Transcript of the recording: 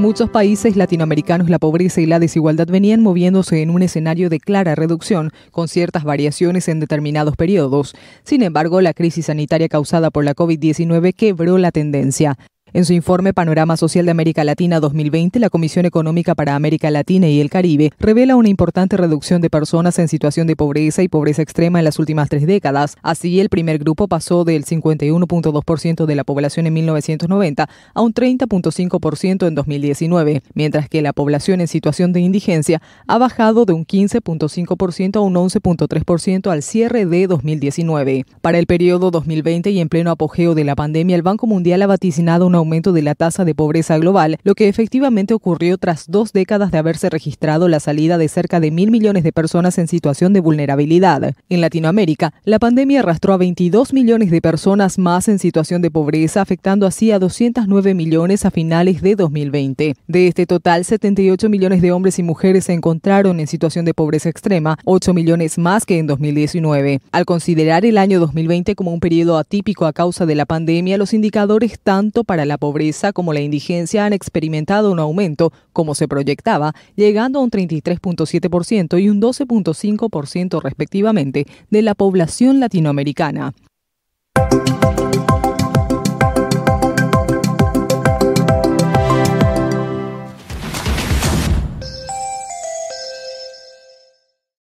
muchos países latinoamericanos la pobreza y la desigualdad venían moviéndose en un escenario de clara reducción, con ciertas variaciones en determinados periodos. Sin embargo, la crisis sanitaria causada por la COVID-19 quebró la tendencia. En su informe Panorama Social de América Latina 2020, la Comisión Económica para América Latina y el Caribe revela una importante reducción de personas en situación de pobreza y pobreza extrema en las últimas tres décadas. Así, el primer grupo pasó del 51.2% de la población en 1990 a un 30.5% en 2019, mientras que la población en situación de indigencia ha bajado de un 15.5% a un 11.3% al cierre de 2019. Para el periodo 2020 y en pleno apogeo de la pandemia, el Banco Mundial ha vaticinado una aumento de la tasa de pobreza global, lo que efectivamente ocurrió tras dos décadas de haberse registrado la salida de cerca de mil millones de personas en situación de vulnerabilidad. En Latinoamérica, la pandemia arrastró a 22 millones de personas más en situación de pobreza, afectando así a 209 millones a finales de 2020. De este total, 78 millones de hombres y mujeres se encontraron en situación de pobreza extrema, 8 millones más que en 2019. Al considerar el año 2020 como un periodo atípico a causa de la pandemia, los indicadores tanto para la la pobreza como la indigencia han experimentado un aumento, como se proyectaba, llegando a un 33.7% y un 12.5% respectivamente de la población latinoamericana.